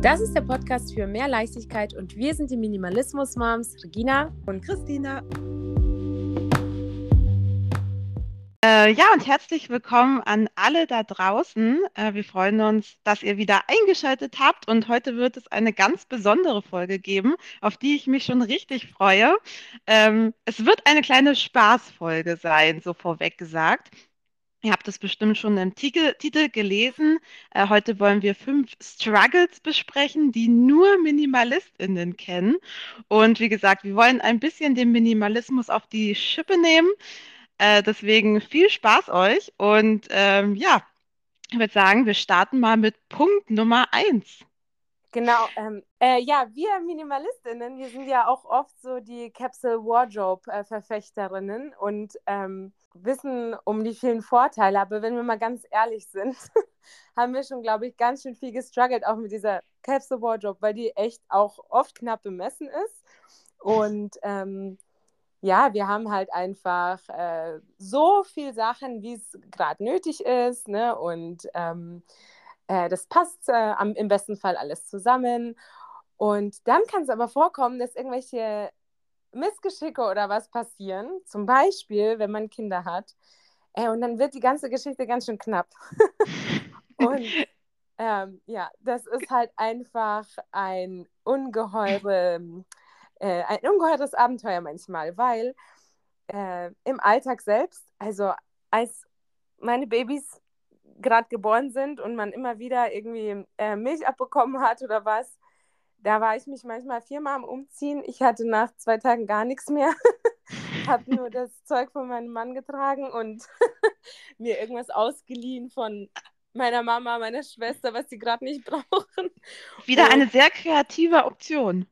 Das ist der Podcast für mehr Leichtigkeit und wir sind die Minimalismus-Moms Regina und Christina. Äh, ja, und herzlich willkommen an alle da draußen. Äh, wir freuen uns, dass ihr wieder eingeschaltet habt und heute wird es eine ganz besondere Folge geben, auf die ich mich schon richtig freue. Ähm, es wird eine kleine Spaßfolge sein, so vorweg gesagt. Ihr habt es bestimmt schon im Titel, Titel gelesen. Äh, heute wollen wir fünf Struggles besprechen, die nur MinimalistInnen kennen. Und wie gesagt, wir wollen ein bisschen den Minimalismus auf die Schippe nehmen. Äh, deswegen viel Spaß euch. Und ähm, ja, ich würde sagen, wir starten mal mit Punkt Nummer eins. Genau, ähm, äh, ja, wir Minimalistinnen, wir sind ja auch oft so die Capsule Wardrobe-Verfechterinnen und ähm, wissen um die vielen Vorteile. Aber wenn wir mal ganz ehrlich sind, haben wir schon, glaube ich, ganz schön viel gestruggelt, auch mit dieser Capsule Wardrobe, weil die echt auch oft knapp bemessen ist. Und ähm, ja, wir haben halt einfach äh, so viel Sachen, wie es gerade nötig ist, ne? Und ähm, äh, das passt äh, am, im besten Fall alles zusammen. Und dann kann es aber vorkommen, dass irgendwelche Missgeschicke oder was passieren. Zum Beispiel, wenn man Kinder hat. Äh, und dann wird die ganze Geschichte ganz schön knapp. und ähm, ja, das ist halt einfach ein ungeheure, äh, ein ungeheures Abenteuer manchmal, weil äh, im Alltag selbst, also als meine Babys gerade geboren sind und man immer wieder irgendwie äh, Milch abbekommen hat oder was, da war ich mich manchmal viermal am Umziehen. Ich hatte nach zwei Tagen gar nichts mehr. habe nur das Zeug von meinem Mann getragen und mir irgendwas ausgeliehen von meiner Mama, meiner Schwester, was sie gerade nicht brauchen. Wieder und... eine sehr kreative Option.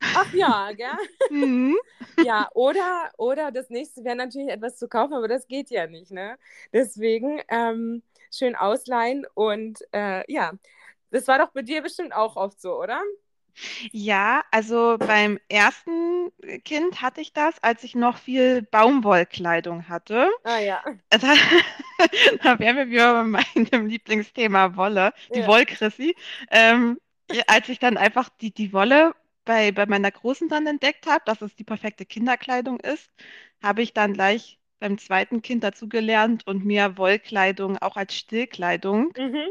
Ach ja, gell? Mhm. Ja, oder, oder das nächste wäre natürlich etwas zu kaufen, aber das geht ja nicht, ne? Deswegen ähm, schön ausleihen und äh, ja, das war doch bei dir bestimmt auch oft so, oder? Ja, also beim ersten Kind hatte ich das, als ich noch viel Baumwollkleidung hatte. Ah ja. Da, da wären wir wieder bei meinem Lieblingsthema Wolle, die ja. Wollkrissi. Ähm, als ich dann einfach die, die Wolle bei, bei meiner Großen dann entdeckt habe, dass es die perfekte Kinderkleidung ist, habe ich dann gleich beim zweiten Kind dazugelernt und mir Wollkleidung auch als Stillkleidung mhm.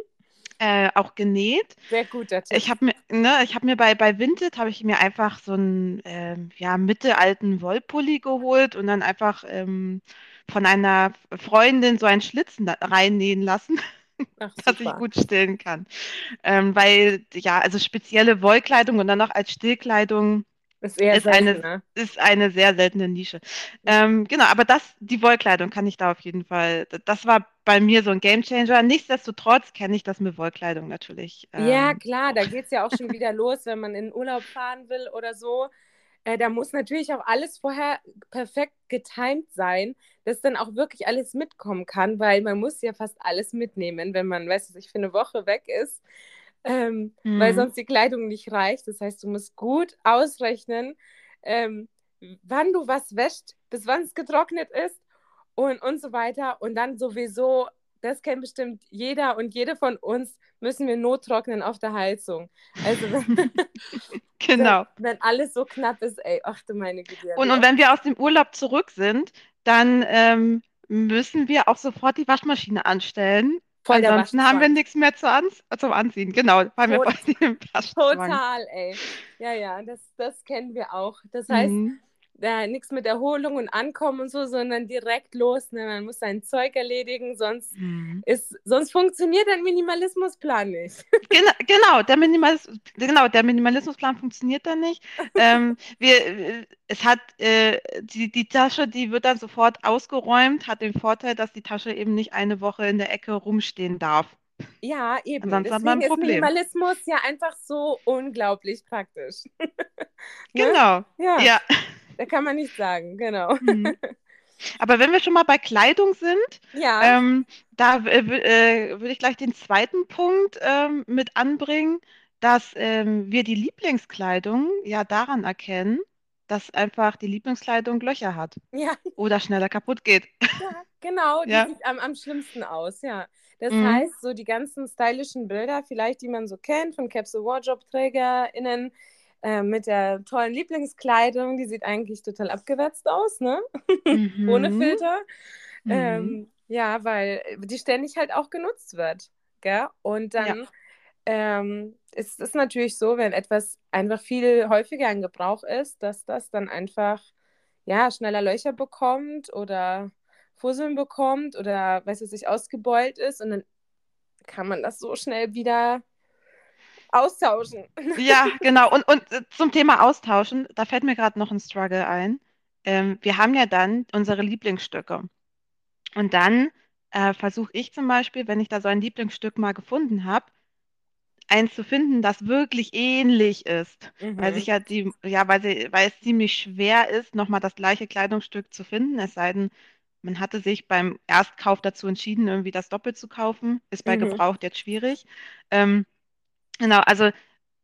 Äh, auch genäht. Sehr gut, Tipp. Ich habe mir, ne, ich habe mir bei, bei Vinted habe ich mir einfach so einen äh, ja, mittelalten Wollpulli geholt und dann einfach ähm, von einer Freundin so einen Schlitzen reinnähen lassen. Ach, dass ich gut stillen kann. Ähm, weil, ja, also spezielle Wollkleidung und dann noch als Stillkleidung ist, eher ist, selten, eine, ne? ist eine sehr seltene Nische. Ähm, genau, aber das, die Wollkleidung kann ich da auf jeden Fall, das war bei mir so ein Gamechanger. Nichtsdestotrotz kenne ich das mit Wollkleidung natürlich. Ähm, ja, klar, da geht es ja auch schon wieder los, wenn man in Urlaub fahren will oder so. Äh, da muss natürlich auch alles vorher perfekt getimt sein, dass dann auch wirklich alles mitkommen kann, weil man muss ja fast alles mitnehmen, wenn man, weißt du, ich für eine Woche weg ist ähm, mhm. weil sonst die Kleidung nicht reicht. Das heißt, du musst gut ausrechnen, ähm, wann du was wäscht, bis wann es getrocknet ist und, und so weiter. Und dann sowieso, das kennt bestimmt jeder und jede von uns, müssen wir nottrocknen auf der Heizung. Also wenn, genau. wenn, wenn, alles so knapp ist, ey, ach du meine Güte. Und, und wenn wir aus dem Urlaub zurück sind, dann ähm, müssen wir auch sofort die Waschmaschine anstellen Voll Ansonsten haben wir nichts mehr zu an, zum Anziehen. Genau, weil wir voll dem Total, ey. Ja, ja, das, das kennen wir auch. Das heißt, mhm. Äh, nichts mit Erholung und Ankommen und so, sondern direkt los. Ne? Man muss sein Zeug erledigen, sonst, mhm. ist, sonst funktioniert dein Minimalismusplan nicht. Genau, genau, der, Minimalis genau der Minimalismusplan funktioniert dann nicht. ähm, wir, es hat äh, die, die Tasche, die wird dann sofort ausgeräumt, hat den Vorteil, dass die Tasche eben nicht eine Woche in der Ecke rumstehen darf. Ja, eben. Ansonsten Deswegen hat man ein Problem. ist Minimalismus ja einfach so unglaublich praktisch. ne? Genau. Ja. ja. Da kann man nicht sagen, genau. Mhm. Aber wenn wir schon mal bei Kleidung sind, ja. ähm, da äh, würde ich gleich den zweiten Punkt ähm, mit anbringen, dass ähm, wir die Lieblingskleidung ja daran erkennen, dass einfach die Lieblingskleidung Löcher hat Ja, oder schneller kaputt geht. ja, genau, die Ja. sieht am, am schlimmsten aus, ja. Das Mhm. heißt, so die ganzen stylischen Bilder, vielleicht, die man so kennt von Capsule Wardrobe-TrägerInnen, äh, mit der tollen Lieblingskleidung, die sieht eigentlich total abgewetzt aus, ne? Ohne Mhm. Filter. Mhm. Ähm, ja, weil die ständig halt auch genutzt wird. Gell? Und Ja. dann ähm, ist es natürlich so, wenn etwas einfach viel häufiger in Gebrauch ist, dass das dann einfach ja, schneller Löcher bekommt oder Fusseln bekommt oder weiß ich nicht, ausgebeult ist und dann kann man das so schnell wieder austauschen. Ja, genau. Und, und äh, zum Thema Austauschen, da fällt mir gerade noch ein Struggle ein. Ähm, wir haben ja dann unsere Lieblingsstücke. Und dann äh, versuche ich zum Beispiel, wenn ich da so ein Lieblingsstück mal gefunden habe, eins zu finden, das wirklich ähnlich ist. Weil sich Mhm. ja die, ja, weil sie, weil es ziemlich schwer ist, nochmal das gleiche Kleidungsstück zu finden, es sei denn, man hatte sich beim Erstkauf dazu entschieden, irgendwie das doppelt zu kaufen. Ist bei Mhm. Gebraucht jetzt schwierig. Ähm, genau, also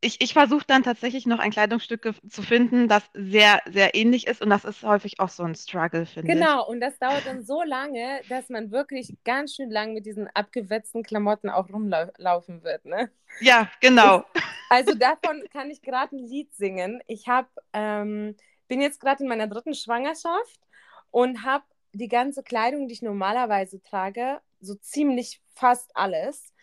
ich, ich versuche dann tatsächlich noch ein Kleidungsstück zu finden, das sehr, sehr ähnlich ist und das ist häufig auch so ein Struggle, finde ich. Genau, und das dauert dann so lange, dass man wirklich ganz schön lang mit diesen abgewetzten Klamotten auch rumlaufen wird, ne? Ja, genau. Also davon kann ich gerade ein Lied singen. Ich hab, ähm, bin jetzt gerade in meiner dritten Schwangerschaft und habe die ganze Kleidung, die ich normalerweise trage, so ziemlich fast alles,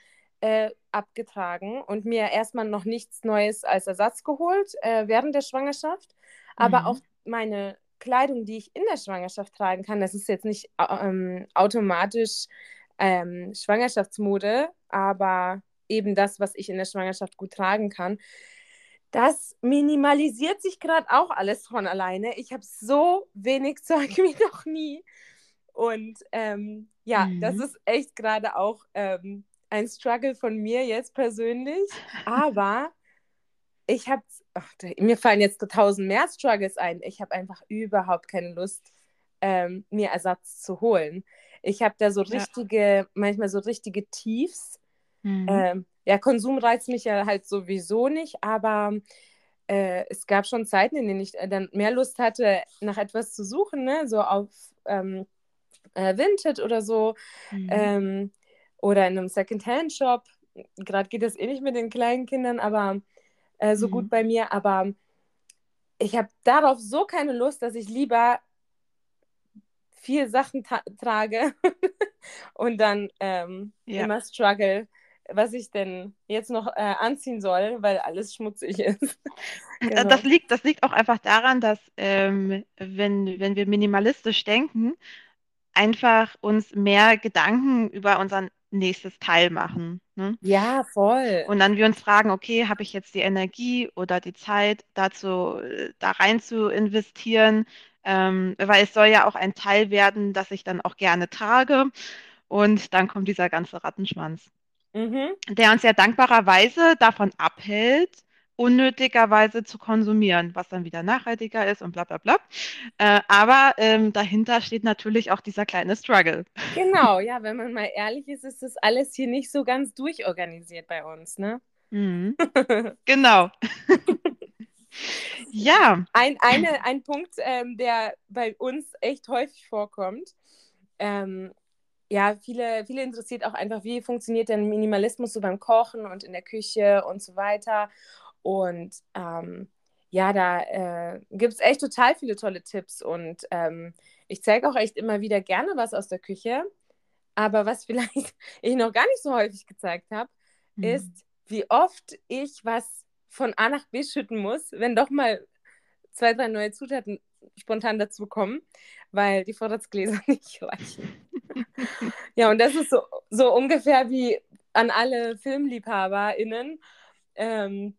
äh, abgetragen und mir erstmal noch nichts Neues als Ersatz geholt äh, während der Schwangerschaft. Aber Mhm. auch meine Kleidung, die ich in der Schwangerschaft tragen kann, das ist jetzt nicht ähm, automatisch ähm, Schwangerschaftsmode, aber eben das, was ich in der Schwangerschaft gut tragen kann. Das minimalisiert sich gerade auch alles von alleine. Ich habe so wenig Zeug wie noch nie. Und ähm, ja, das Mhm. ist echt gerade auch ähm, ein Struggle von mir jetzt persönlich. Aber ich habe, mir fallen jetzt tausend mehr Struggles ein. Ich habe einfach überhaupt keine Lust, ähm, mir Ersatz zu holen. Ich habe da so Ja. richtige, manchmal so richtige Tiefs. Mhm. Ähm, ja, Konsum reizt mich ja halt sowieso nicht, aber äh, es gab schon Zeiten, in denen ich dann mehr Lust hatte, nach etwas zu suchen, ne? so auf ähm, äh, Vinted oder so Mhm. ähm, oder in einem Secondhand-Shop. Gerade geht das eh nicht mit den kleinen Kindern, aber äh, so Mhm. gut bei mir. Aber ich habe darauf so keine Lust, dass ich lieber viel Sachen trage und dann ähm, Ja. immer struggle, was ich denn jetzt noch äh, anziehen soll, weil alles schmutzig ist. Genau. Das liegt, das liegt auch einfach daran, dass ähm, wenn, wenn wir minimalistisch denken, einfach uns mehr Gedanken über unser nächstes Teil machen. Ne? Ja, voll. Und dann wir uns fragen, okay, habe ich jetzt die Energie oder die Zeit dazu, äh, da rein zu investieren? Ähm, weil es soll ja auch ein Teil werden, das ich dann auch gerne trage. Und dann kommt dieser ganze Rattenschwanz, Mhm. der uns ja dankbarerweise davon abhält, unnötigerweise zu konsumieren, was dann wieder nachhaltiger ist und bla bla bla. Äh, aber ähm, dahinter steht natürlich auch dieser kleine Struggle. Genau, ja, wenn man mal ehrlich ist, ist das alles hier nicht so ganz durchorganisiert bei uns, ne? Mhm. Genau. Ja. Ein, eine, ein Punkt, ähm, der bei uns echt häufig vorkommt. Ähm, ja, viele, viele interessiert auch einfach, wie funktioniert denn Minimalismus so beim Kochen und in der Küche und so weiter. Und ähm, ja, da äh, gibt es echt total viele tolle Tipps und ähm, ich zeige auch echt immer wieder gerne was aus der Küche. Aber was vielleicht ich noch gar nicht so häufig gezeigt habe, Mhm. ist, wie oft ich was von A nach B schütten muss, wenn doch mal zwei, drei neue Zutaten spontan dazu kommen, weil die Vorratsgläser nicht reichen. ja, und das ist so, so ungefähr wie an alle FilmliebhaberInnen. Ähm,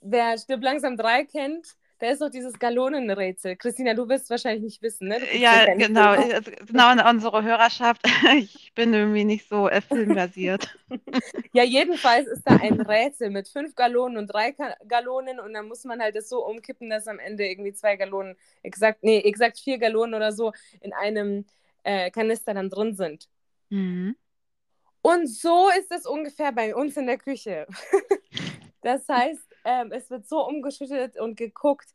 wer Stirb langsam 3 kennt, da ist doch dieses Galonenrätsel. Christina, du wirst es wahrscheinlich nicht wissen, ne? Ja, genau. Also, Genau an unsere Hörerschaft. Ich bin irgendwie nicht so äh, filmversiert. Ja, jedenfalls ist da ein Rätsel mit fünf Gallonen und drei Ka Gallonen und dann muss man halt das so umkippen, dass am Ende irgendwie zwei Gallonen, exakt, nee, exakt vier Gallonen oder so in einem äh, Kanister dann drin sind. Mhm. Und so ist es ungefähr bei uns in der Küche. das heißt, ähm, es wird so umgeschüttet und geguckt,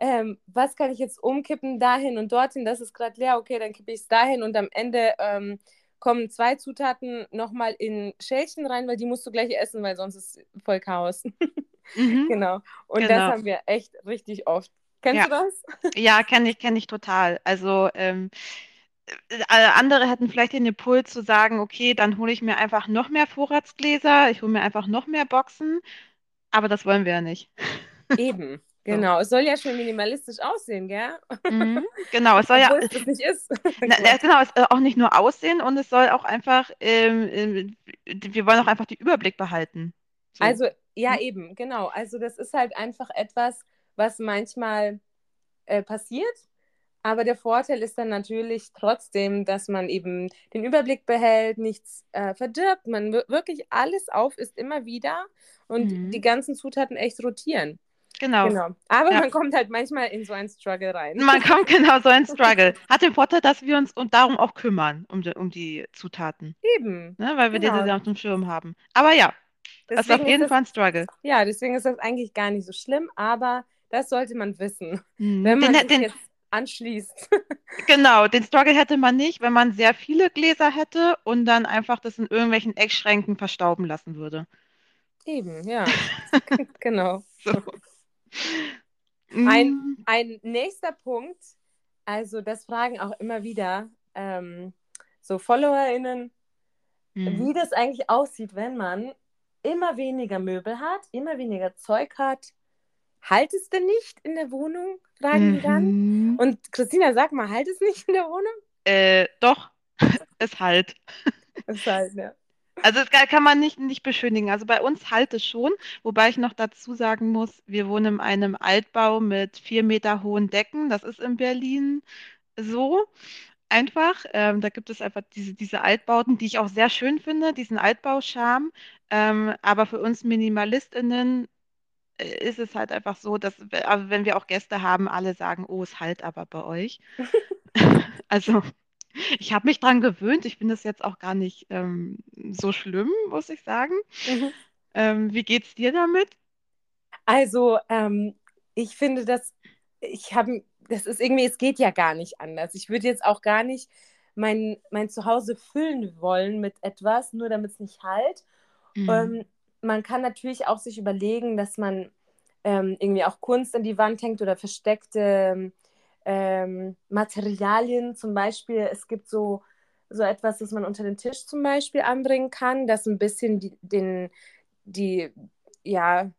ähm, was kann ich jetzt umkippen dahin und dorthin, das ist gerade leer, okay, dann kippe ich es dahin und am Ende ähm, kommen zwei Zutaten nochmal in Schälchen rein, weil die musst du gleich essen, weil sonst ist voll Chaos. Mhm. genau. Und Genau. das haben wir echt richtig oft. Kennst Ja. du das? Ja, kenne ich, kenne ich total. Also ähm, äh, andere hätten vielleicht den Impuls zu sagen, okay, dann hole ich mir einfach noch mehr Vorratsgläser, ich hole mir einfach noch mehr Boxen, aber das wollen wir ja nicht. Eben, So. genau. Es soll ja schön minimalistisch aussehen, gell? Mhm. Genau, es soll ja, es nicht ist. na, na, genau, es soll auch nicht nur aussehen und es soll auch einfach, ähm, ähm, wir wollen auch einfach den Überblick behalten. So. Also, ja, Hm? eben, genau. Also, das ist halt einfach etwas, was manchmal äh, passiert. Aber der Vorteil ist dann natürlich trotzdem, dass man eben den Überblick behält, nichts äh, verdirbt. Man wir- wirklich alles auf ist immer wieder und Mhm. die ganzen Zutaten echt rotieren. Genau. Genau. Aber Ja. man kommt halt manchmal in so einen Struggle rein. Man kommt genau so ein Struggle. Hat den Vorteil, dass wir uns und darum auch kümmern, um die, um die Zutaten, Eben. ne? Weil wir Genau. diese auf dem Schirm haben. Aber ja, das ist auf Deswegen jeden das, Fall ein Struggle. ja, deswegen ist das eigentlich gar nicht so schlimm, aber das sollte man wissen, Mhm. wenn man Den, den, jetzt anschließt. genau, den Struggle hätte man nicht, wenn man sehr viele Gläser hätte und dann einfach das in irgendwelchen Eckschränken verstauben lassen würde. Eben, ja. genau. So. Ein- Mm, Ein nächster Punkt, also das fragen auch immer wieder ähm, so FollowerInnen, mm. wie das eigentlich aussieht, wenn man immer weniger Möbel hat, immer weniger Zeug hat. Halt es denn nicht in der Wohnung? Fragen die dann. Mhm. Und Christina, sag mal, halt es nicht in der Wohnung? Äh, doch, es halt. Ist halt, ja. Also das kann- man nicht, nicht beschönigen. Also bei uns halt es schon, wobei ich noch dazu sagen muss, wir wohnen in einem Altbau mit vier Meter hohen Decken. Das ist in Berlin so einfach. Ähm, da gibt es einfach diese, diese Altbauten, die ich auch sehr schön finde, diesen Altbauscharme. Ähm, aber für uns MinimalistInnen ist es halt einfach so, dass we- also wenn wir auch Gäste haben, alle sagen, oh, es halt aber bei euch. Also ich habe mich dran gewöhnt. Ich finde es jetzt auch gar nicht ähm, so schlimm, muss ich sagen. Mhm. Ähm, wie geht's dir damit? Also, ähm, ich finde, dass ich habe, das ist irgendwie, es geht ja gar nicht anders. Ich würde jetzt auch gar nicht mein, mein Zuhause füllen wollen mit etwas, nur damit es nicht halt. Mhm. Man kann natürlich auch sich überlegen, dass man ähm, irgendwie auch Kunst an die Wand hängt oder versteckte ähm, Materialien. Zum Beispiel, es gibt so, so etwas, das man unter den Tisch zum Beispiel anbringen kann, das ein bisschen die, den, die, ja,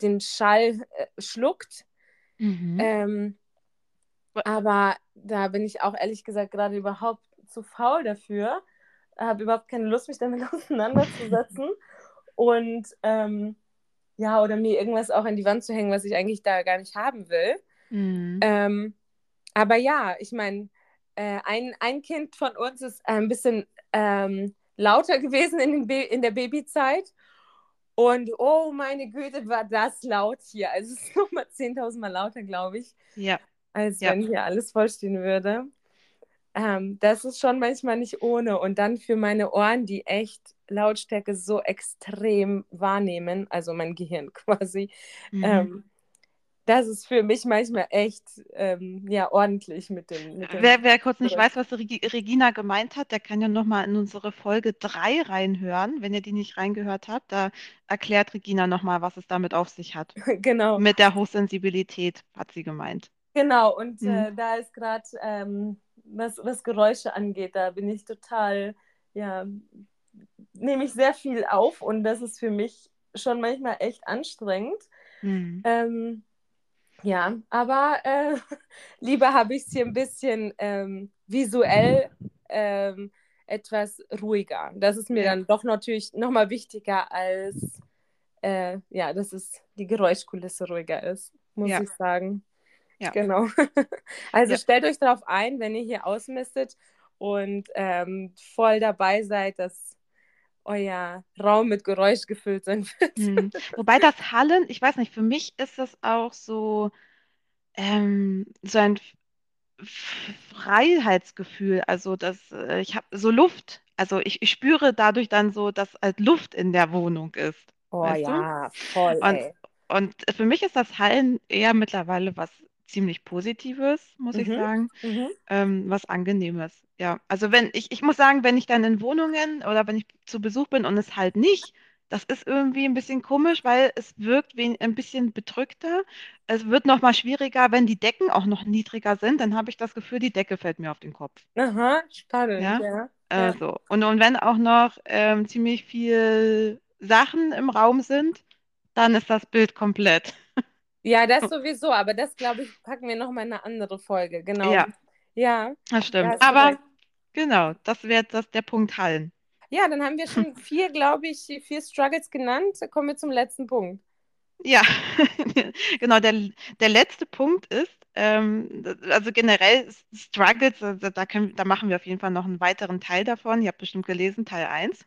den Schall äh, schluckt. Mhm. Ähm, aber da bin ich auch ehrlich gesagt gerade überhaupt zu faul dafür. Habe überhaupt keine Lust, mich damit auseinanderzusetzen. Und ähm, ja, oder mir irgendwas auch an die Wand zu hängen, was ich eigentlich da gar nicht haben will. Mhm. Ähm, aber ja, ich meine, äh, ein, ein Kind von uns ist ein bisschen ähm, lauter gewesen in, in der Babyzeit. Und oh meine Güte, war das laut hier. Also es ist nochmal 10.000 Mal lauter, glaube ich, Ja, als Ja. wenn hier alles vollstehen würde. Ähm, das ist schon manchmal nicht ohne. Und dann für meine Ohren, die echt Lautstärke so extrem wahrnehmen, also mein Gehirn quasi, mhm. ähm, das ist für mich manchmal echt ähm, ja, ordentlich mit dem. Mit dem Wer, wer kurz nicht weiß, was Regi Regina gemeint hat, der kann ja nochmal in unsere Folge 3 reinhören. Wenn ihr die nicht reingehört habt, da erklärt Regina nochmal, was es damit auf sich hat. genau, Mit der Hochsensibilität, hat sie gemeint. genau. Und Mhm. äh, da ist gerade, ähm, was, was Geräusche angeht, da bin ich total, ja, nehme ich sehr viel auf und das ist für mich schon manchmal echt anstrengend. Mhm. Ähm, ja, aber äh, lieber habe ich es hier ein bisschen ähm, visuell ähm, etwas ruhiger. Das ist mir dann doch natürlich nochmal wichtiger als äh, ja, dass es die Geräuschkulisse ruhiger ist, muss Ja. ich sagen. Ja. Genau. also Ja. stellt euch darauf ein, wenn ihr hier ausmistet und ähm, voll dabei seid, dass euer Raum mit Geräusch gefüllt sein wird. Mhm. Wobei das Hallen, ich weiß nicht, für mich ist das auch so, ähm, so ein Freiheitsgefühl. Also das, äh, ich habe so Luft. Also ich, ich spüre dadurch dann so, dass halt Luft in der Wohnung ist. Oh Weißt du? ja, voll, Und, und für mich ist das Hallen eher mittlerweile was ziemlich Positives, muss ich Mhm. sagen. Mhm. Ähm, was Angenehmes. Ja, also wenn ich, ich muss sagen, wenn ich dann in Wohnungen oder wenn ich zu Besuch bin und es halt nicht, das ist irgendwie ein bisschen komisch, weil es wirkt wen, ein bisschen bedrückter. Es wird noch mal schwieriger, wenn die Decken auch noch niedriger sind, dann habe ich das Gefühl, die Decke fällt mir auf den Kopf. Aha, spannend, Ja, ja. äh, so. Und, und wenn auch noch ähm, ziemlich viel Sachen im Raum sind, dann ist das Bild komplett. ja das sowieso, aber das, glaube ich, packen wir noch mal in eine andere Folge. Genau. Ja, Ja, das da stimmt. du Aber genau, das wäre das der Punkt Hallen. Ja, dann haben wir schon vier, glaube ich, vier Struggles genannt. Kommen wir zum letzten Punkt. Ja, genau. Der, der letzte Punkt ist, ähm, also generell Struggles, also da können, da machen wir auf jeden Fall noch einen weiteren Teil davon. Ihr habt bestimmt gelesen, Teil eins.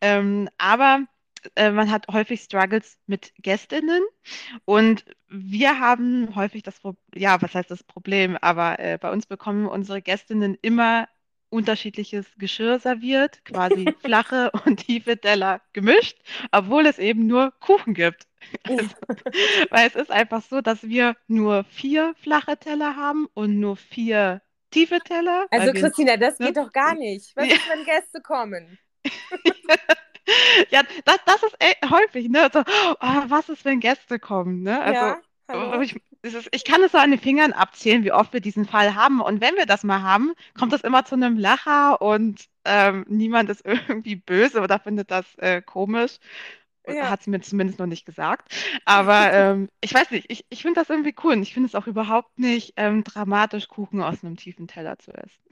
Ähm, aber äh, man hat häufig Struggles mit Gästinnen und wir haben häufig das Problem, ja, was heißt das Problem, aber äh, bei uns bekommen unsere Gästinnen immer unterschiedliches Geschirr serviert, quasi flache und tiefe Teller gemischt, obwohl es eben nur Kuchen gibt. Also, weil es ist einfach so, dass wir nur vier flache Teller haben und nur vier tiefe Teller, Also, Christina, das ne? geht doch gar nicht. Was Ja. ist, wenn Gäste kommen? Ja, das, das ist häufig, ne? So, oh, was ist, wenn Gäste kommen, ne? Also, Ja, hallo? ich, ist, ich kann es so an den Fingern abzählen, wie oft wir diesen Fall haben. Und wenn wir das mal haben, kommt das immer zu einem Lacher und ähm, niemand ist irgendwie böse oder findet das äh, komisch. Ja. Hat sie mir zumindest noch nicht gesagt. Aber ähm, ich weiß nicht, ich, ich finde das irgendwie cool. Und ich finde es auch überhaupt nicht ähm, dramatisch, Kuchen aus einem tiefen Teller zu essen.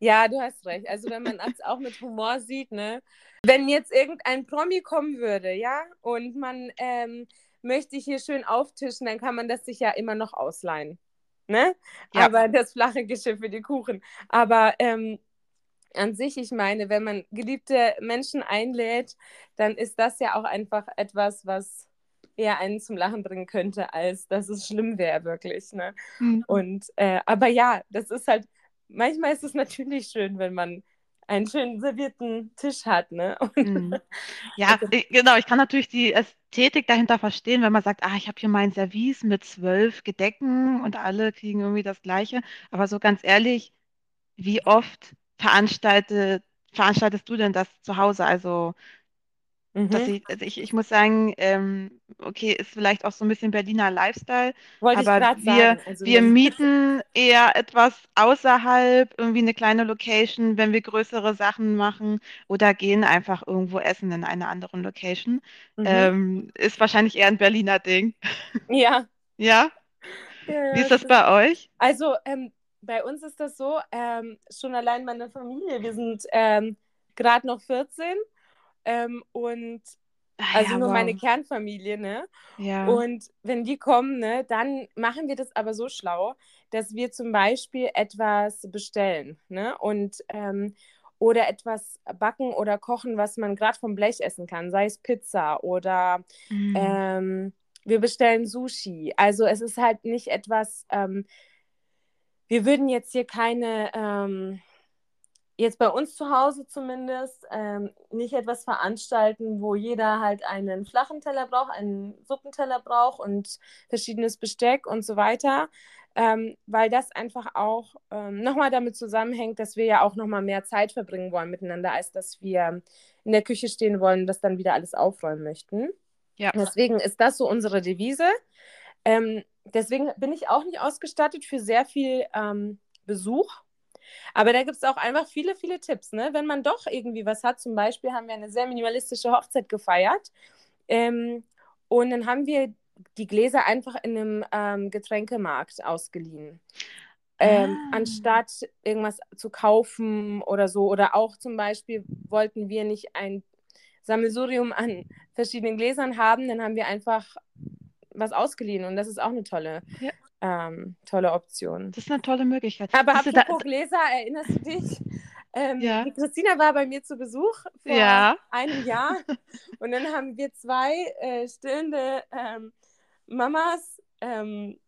Ja, du hast recht. Also wenn man es auch mit Humor sieht, ne? Wenn jetzt irgendein Promi kommen würde, ja, und man ähm, möchte hier schön auftischen, dann kann man das sich ja immer noch ausleihen. Ne? Ja. Aber das flache Geschirr für die Kuchen. Aber ähm, an sich, ich meine, wenn man geliebte Menschen einlädt, dann ist das ja auch einfach etwas, was eher einen zum Lachen bringen könnte, als dass es schlimm wäre, wirklich. Ne? Hm. Und äh, aber ja, das ist halt, manchmal ist es natürlich schön, wenn man einen schön servierten Tisch hat, ne? Und, Mhm. Ja, ich- genau. Ich kann natürlich die Ästhetik dahinter verstehen, wenn man sagt, ah, ich habe hier mein Service mit zwölf Gedecken und alle kriegen irgendwie das Gleiche. Aber so ganz ehrlich, wie oft veranstaltet, veranstaltest du denn das zu Hause? Also, dass Mhm. ich, also ich, ich muss sagen, ähm, okay, ist vielleicht auch so ein bisschen Berliner Lifestyle, Wollte aber wir, sagen. Also wir mieten eher etwas außerhalb, irgendwie eine kleine Location, wenn wir größere Sachen machen oder gehen einfach irgendwo essen in einer anderen Location. Mhm. Ähm, ist wahrscheinlich eher ein Berliner Ding. ja. Ja? ja, Wie ist das bei euch? Also, ähm, bei uns ist das so, ähm, schon allein meine Familie, wir sind ähm, gerade noch 14 ähm, und Ah, also ja, nur meine wow. Kernfamilie, ne? Ja. Und wenn die kommen, ne, dann machen wir das aber so schlau, dass wir zum Beispiel etwas bestellen, ne? Und ähm, oder etwas backen oder kochen, was man gerade vom Blech essen kann, sei es Pizza oder Mhm. ähm, wir bestellen Sushi. Also es ist halt nicht etwas, ähm, wir würden jetzt hier keine, ähm, jetzt bei uns zu Hause zumindest, ähm, nicht etwas veranstalten, wo jeder halt einen flachen Teller braucht, einen Suppenteller braucht und verschiedenes Besteck und so weiter. Ähm, weil das einfach auch ähm, nochmal damit zusammenhängt, dass wir ja auch nochmal mehr Zeit verbringen wollen miteinander, als dass wir in der Küche stehen wollen und das dann wieder alles aufräumen möchten. Ja. Deswegen ist das so unsere Devise. Ähm, deswegen bin ich auch nicht ausgestattet für sehr viel ähm, Besuch. Aber da gibt es auch einfach viele, viele Tipps. Ne? Wenn man doch irgendwie was hat, zum Beispiel haben wir eine sehr minimalistische Hochzeit gefeiert. Ähm, und dann haben wir die Gläser einfach in einem ähm, Getränkemarkt ausgeliehen. Ähm, Ah. Anstatt irgendwas zu kaufen oder so. Oder auch zum Beispiel wollten wir nicht ein Sammelsurium an verschiedenen Gläsern haben, dann haben wir einfach was ausgeliehen und das ist auch eine tolle, Ja. Ähm, tolle Option. Das ist eine tolle Möglichkeit. Aber du da, apropos Gläser, erinnerst du dich? Ähm, Ja. Christina war bei mir zu Besuch vor Ja. einem Jahr und dann haben wir zwei äh, stillende ähm, Mamas ähm,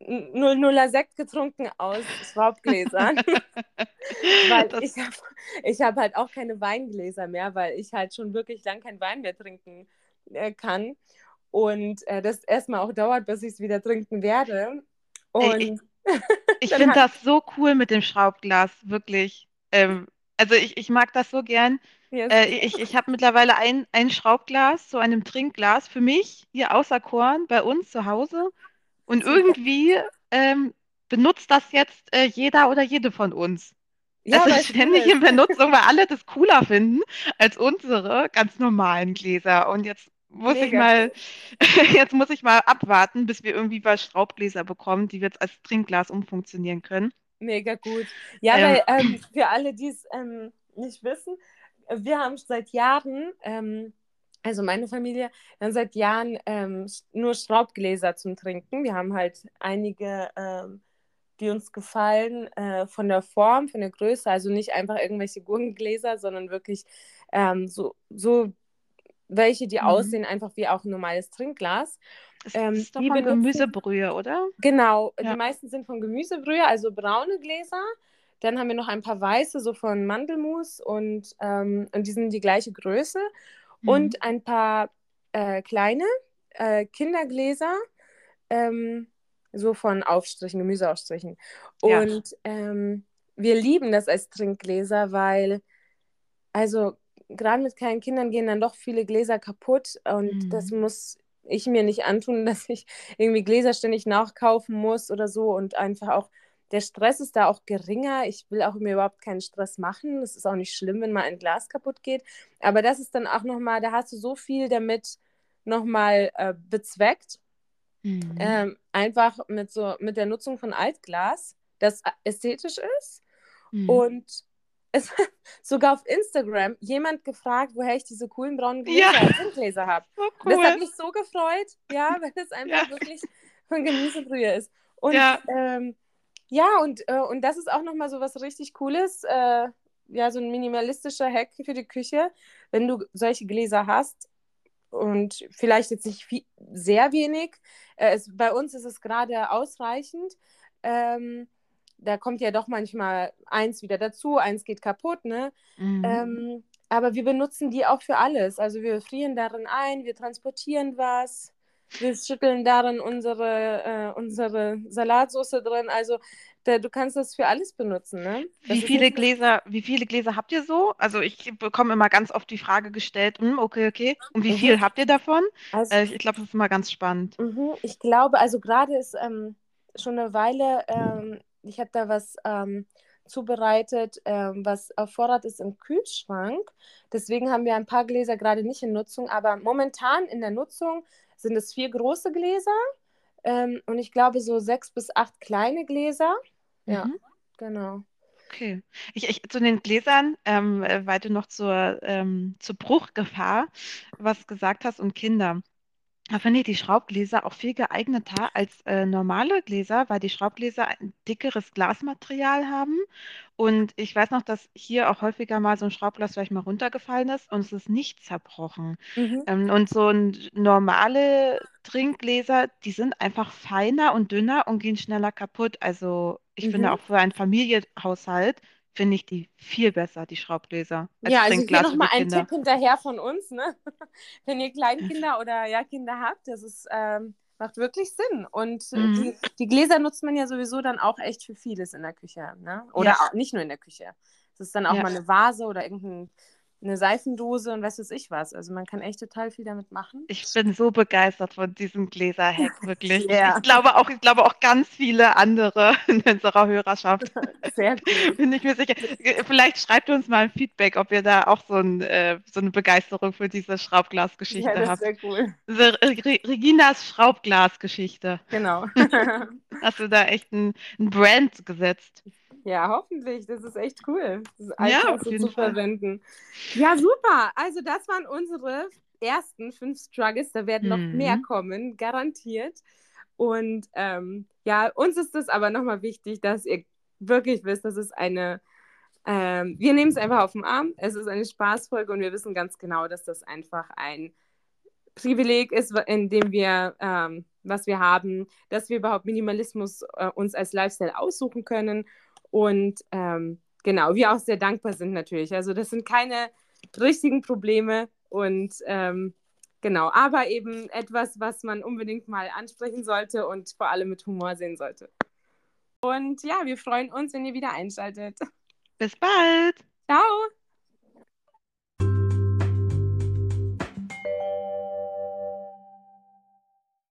00er Sekt getrunken aus Schraubgläsern. weil Das- ich habe ich hab halt auch keine Weingläser mehr, weil ich halt schon wirklich lang kein Wein mehr trinken äh, kann. Und äh, das erstmal auch dauert, bis ich es wieder trinken werde. Und ich ich finde das so cool mit dem Schraubglas, wirklich. Ähm, also ich, ich mag das so gern. ja, es Äh, ist, ich ich habe mittlerweile ein, ein Schraubglas, so einem Trinkglas für mich hier auserkoren bei uns zu Hause. Und irgendwie ähm, benutzt das jetzt äh, jeder oder jede von uns. Ja, weil ist es cool ständig in ist. Benutzung, weil alle das cooler finden als unsere ganz normalen Gläser. Und jetzt muss ich Mega mal, cool. jetzt muss ich mal abwarten, bis wir irgendwie mal Schraubgläser bekommen, die wir jetzt als Trinkglas umfunktionieren können. Mega gut. Ja, Ähm, weil ähm, für alle, die es ähm, nicht wissen, wir haben seit Jahren, ähm, also meine Familie, wir haben seit Jahren ähm, nur Schraubgläser zum Trinken. Wir haben halt einige, ähm, die uns gefallen, äh, von der Form, von der Größe, also nicht einfach irgendwelche Gurkengläser, sondern wirklich so, so welche, die mhm. aussehen einfach wie auch ein normales Trinkglas. Es Ähm, ist doch die von benutzen Gemüsebrühe, oder? Genau, die Ja. meisten sind von Gemüsebrühe, also braune Gläser. Dann haben wir noch ein paar weiße, so von Mandelmus und, ähm, und die sind die gleiche Größe. Mhm. Und ein paar äh, kleine äh, Kindergläser, ähm, so von Aufstrichen, Gemüseaufstrichen. Ja. Und ähm, wir lieben das als Trinkgläser, weil, also gerade mit kleinen Kindern gehen dann doch viele Gläser kaputt und das Mhm. muss ich mir nicht antun, dass ich irgendwie Gläser ständig nachkaufen muss oder so und einfach auch der Stress ist da auch geringer. Ich will auch mir überhaupt keinen Stress machen. Es ist auch nicht schlimm, wenn mal ein Glas kaputt geht. Aber das ist dann auch nochmal, da hast du so viel damit nochmal äh, bezweckt. Mhm. Ähm, einfach mit so mit der Nutzung von Altglas, das ästhetisch ist. Mhm. Und es hat sogar auf Instagram jemand gefragt, woher ich diese coolen braunen Ja, Gläser, Trinkgläser habe. so Und das hat cool. mich so gefreut, ja, weil es Ja, einfach wirklich von Gemüsebrühe ist. Und ja. ähm, ja, und, äh, und das ist auch nochmal so was richtig Cooles, äh, ja, so ein minimalistischer Hack für die Küche, wenn du solche Gläser hast und vielleicht jetzt nicht viel, sehr wenig. Äh, es, bei uns ist es gerade ausreichend. Ähm, da kommt ja doch manchmal eins wieder dazu, eins geht kaputt, ne? Mhm. Ähm, aber wir benutzen die auch für alles. Also wir frieren darin ein, wir transportieren was, wir schütteln darin unsere, äh, unsere Salatsauce drin. Also da, du kannst das für alles benutzen, ne? Wie Das viele. Gläser, wie viele Gläser habt ihr so? Also ich bekomme immer ganz oft die Frage gestellt, hm, okay, okay. Und wie Mhm. viel habt ihr davon? Also Äh, ich glaube, das ist immer ganz spannend. Mhm, ich glaube, also gerade ist ähm, schon eine Weile, ähm, ich habe da was ähm, zubereitet, ähm, was auf Vorrat ist im Kühlschrank. Deswegen haben wir ein paar Gläser gerade nicht in Nutzung, aber momentan in der Nutzung sind es vier große Gläser ähm, und ich glaube so sechs bis acht kleine Gläser. Ja, Mhm. genau. Okay. Ich, ich, zu den Gläsern, ähm, äh, weil du noch zur, ähm, zur Bruchgefahr was gesagt hast und Kinder. Da finde ich die Schraubgläser auch viel geeigneter als äh, normale Gläser, weil die Schraubgläser ein dickeres Glasmaterial haben. Und ich weiß noch, dass hier auch häufiger mal so ein Schraubglas vielleicht mal runtergefallen ist und es ist nicht zerbrochen. Mhm, Ähm, und so ein normale Trinkgläser, die sind einfach feiner und dünner und gehen schneller kaputt. Also ich finde mhm. auch für einen Familienhaushalt finde ich die viel besser, die Schraubgläser, als Ja, also hier nochmal ein. Tipp hinterher von uns, ne? Wenn ihr Kleinkinder oder ja Kinder habt, das ist, ähm, macht wirklich Sinn. Und äh, Mhm. die, die Gläser nutzt man ja sowieso dann auch echt für vieles in der Küche, ne? Oder Ja, auch, nicht nur in der Küche. Es ist dann auch ja. mal eine Vase oder irgendeine Seifendose und was weiß ich was. Also man kann echt total viel damit machen. Ich bin so begeistert von diesem Gläserhack, wirklich. Ja, Ich glaube auch, ich glaube auch ganz viele andere in unserer Hörerschaft. sehr gut. Bin ich mir sicher. Vielleicht schreibt uns mal ein Feedback, ob ihr da auch so, ein, äh, so eine Begeisterung für diese Ja, Schraubglasgeschichte das ist habt. sehr cool. Re Reginas Schraubglasgeschichte. Genau. Hast du da echt ein, ein Brand gesetzt? Ja, hoffentlich. Das ist echt cool, das Ja, Altglas auf so jeden zu Fall. verwenden. Ja, super. Also das waren unsere ersten fünf Struggles. Da werden noch mehr Hm. kommen, garantiert. Und ähm, ja, uns ist es aber nochmal wichtig, dass ihr wirklich wisst, das ist eine, ähm, wir nehmen es einfach auf den Arm. Es ist eine Spaßfolge und wir wissen ganz genau, dass das einfach ein Privileg ist, in dem wir, ähm, was wir haben, dass wir überhaupt Minimalismus äh, uns als Lifestyle aussuchen können und ähm, genau, wir auch sehr dankbar sind natürlich. Also das sind keine richtigen Probleme und ähm, Genau, aber eben etwas, was man unbedingt mal ansprechen sollte und vor allem mit Humor sehen sollte. Und ja, wir freuen uns, wenn ihr wieder einschaltet. Bis bald. Ciao.